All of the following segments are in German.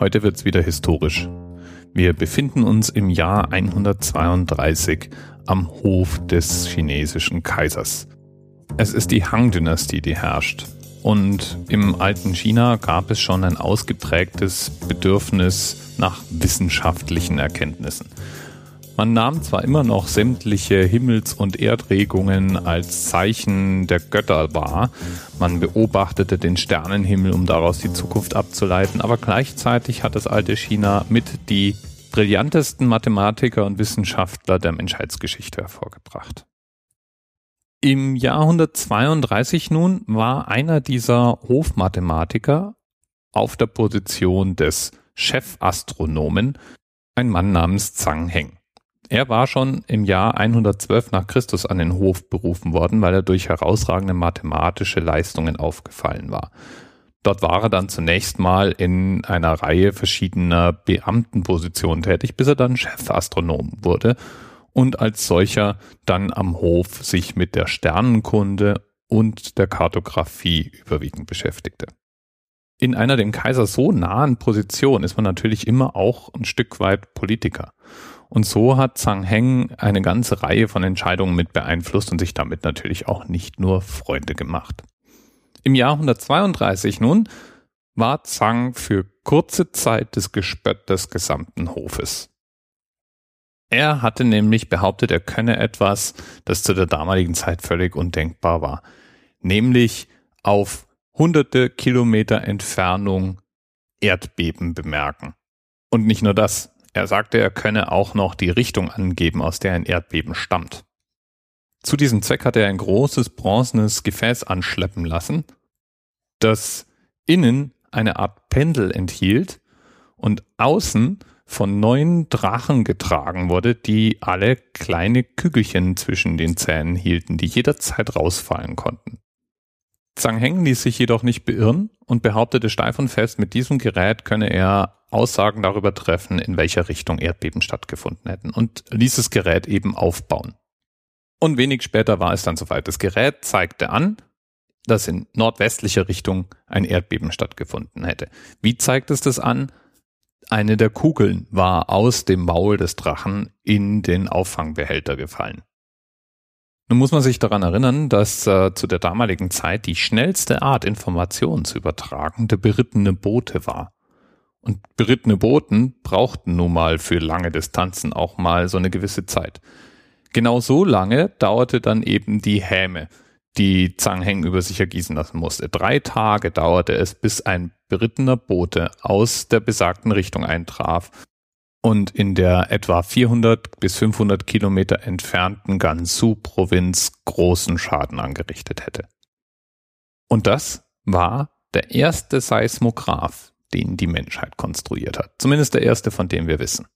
Heute wird's wieder historisch. Wir befinden uns im Jahr 132 am Hof des chinesischen Kaisers. Es ist die Han-Dynastie, die herrscht. Und im alten China gab es schon ein ausgeprägtes Bedürfnis nach wissenschaftlichen Erkenntnissen. Man nahm zwar immer noch sämtliche Himmels- und Erdregungen als Zeichen der Götter wahr, man beobachtete den Sternenhimmel, um daraus die Zukunft abzuleiten, aber gleichzeitig hat das alte China mit die brillantesten Mathematiker und Wissenschaftler der Menschheitsgeschichte hervorgebracht. Im Jahr 132 nun war einer dieser Hofmathematiker auf der Position des Chefastronomen ein Mann namens Zhang Heng. Er war schon im Jahr 112 nach Christus an den Hof berufen worden, weil er durch herausragende mathematische Leistungen aufgefallen war. Dort war er dann zunächst mal in einer Reihe verschiedener Beamtenpositionen tätig, bis er dann Chefastronom wurde und als solcher dann am Hof sich mit der Sternenkunde und der Kartografie überwiegend beschäftigte. In einer dem Kaiser so nahen Position ist man natürlich immer auch ein Stück weit Politiker. Und so hat Zhang Heng eine ganze Reihe von Entscheidungen mit beeinflusst und sich damit natürlich auch nicht nur Freunde gemacht. Im Jahr 132 nun war Zhang für kurze Zeit das Gespött des gesamten Hofes. Er hatte nämlich behauptet, er könne etwas, das zu der damaligen Zeit völlig undenkbar war, nämlich auf hunderte Kilometer Entfernung Erdbeben bemerken. Und nicht nur das, er sagte, er könne auch noch die Richtung angeben, aus der ein Erdbeben stammt. Zu diesem Zweck hat er ein großes bronzenes Gefäß anschleppen lassen, das innen eine Art Pendel enthielt und außen von neun Drachen getragen wurde, die alle kleine Kügelchen zwischen den Zähnen hielten, die jederzeit rausfallen konnten. Zhang Heng ließ sich jedoch nicht beirren und behauptete steif und fest, mit diesem Gerät könne er Aussagen darüber treffen, in welcher Richtung Erdbeben stattgefunden hätten und ließ das Gerät eben aufbauen. Und wenig später war es dann soweit. Das Gerät zeigte an, dass in nordwestlicher Richtung ein Erdbeben stattgefunden hätte. Wie zeigt es das an? Eine der Kugeln war aus dem Maul des Drachen in den Auffangbehälter gefallen. Nun muss man sich daran erinnern, dass äh, zu der damaligen Zeit die schnellste Art, Informationen zu übertragen, der berittene Bote war. Und berittene Boten brauchten nun mal für lange Distanzen auch mal so eine gewisse Zeit. Genau so lange dauerte dann eben die Häme, die Zhang Heng über sich ergießen lassen musste. Drei Tage dauerte es, bis ein berittener Bote aus der besagten Richtung eintraf und in der etwa 400 bis 500 Kilometer entfernten Gansu-Provinz großen Schaden angerichtet hätte. Und das war der erste Seismograph, den die Menschheit konstruiert hat. Zumindest der erste, von dem wir wissen.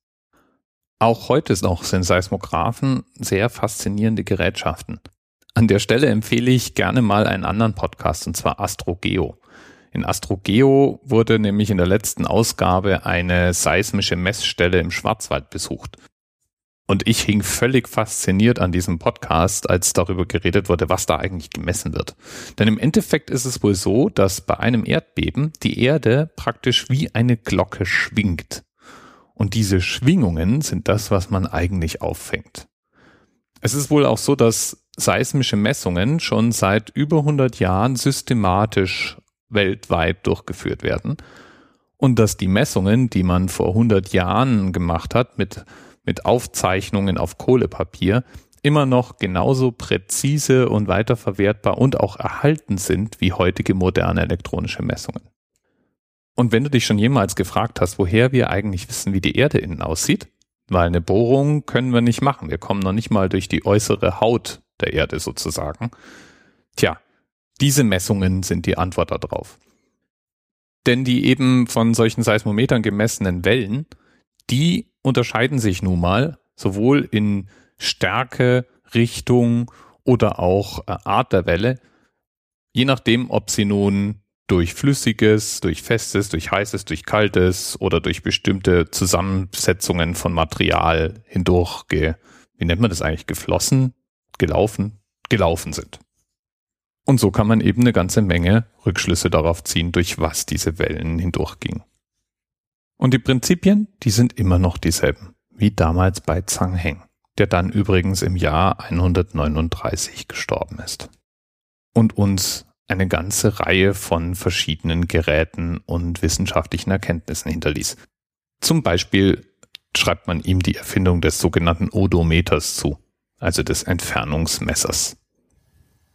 Auch heute noch sind Seismographen sehr faszinierende Gerätschaften. An der Stelle empfehle ich gerne mal einen anderen Podcast, und zwar AstroGeo. In AstroGeo wurde nämlich in der letzten Ausgabe eine seismische Messstelle im Schwarzwald besucht. Und ich hing völlig fasziniert an diesem Podcast, als darüber geredet wurde, was da eigentlich gemessen wird. Denn im Endeffekt ist es wohl so, dass bei einem Erdbeben die Erde praktisch wie eine Glocke schwingt. Und diese Schwingungen sind das, was man eigentlich auffängt. Es ist wohl auch so, dass seismische Messungen schon seit über 100 Jahren systematisch weltweit durchgeführt werden und dass die Messungen, die man vor 100 Jahren gemacht hat mit mit Aufzeichnungen auf Kohlepapier immer noch genauso präzise und weiterverwertbar und auch erhalten sind wie heutige moderne elektronische Messungen. Und wenn du dich schon jemals gefragt hast, woher wir eigentlich wissen, wie die Erde innen aussieht, weil eine Bohrung können wir nicht machen. Wir kommen noch nicht mal durch die äußere Haut der Erde sozusagen. Tja, diese Messungen sind die Antwort darauf. Denn die eben von solchen Seismometern gemessenen Wellen, die unterscheiden sich nun mal sowohl in Stärke, Richtung oder auch äh, Art der Welle, je nachdem, ob sie nun durch flüssiges, durch festes, durch heißes, durch kaltes oder durch bestimmte Zusammensetzungen von Material hindurch, ge, wie nennt man das eigentlich, geflossen, gelaufen, gelaufen sind. Und so kann man eben eine ganze Menge Rückschlüsse darauf ziehen, durch was diese Wellen hindurchgingen. Und die Prinzipien, die sind immer noch dieselben, wie damals bei Zhang Heng, der dann übrigens im Jahr 139 gestorben ist. Und uns eine ganze Reihe von verschiedenen Geräten und wissenschaftlichen Erkenntnissen hinterließ. Zum Beispiel schreibt man ihm die Erfindung des sogenannten Odometers zu, also des Entfernungsmessers.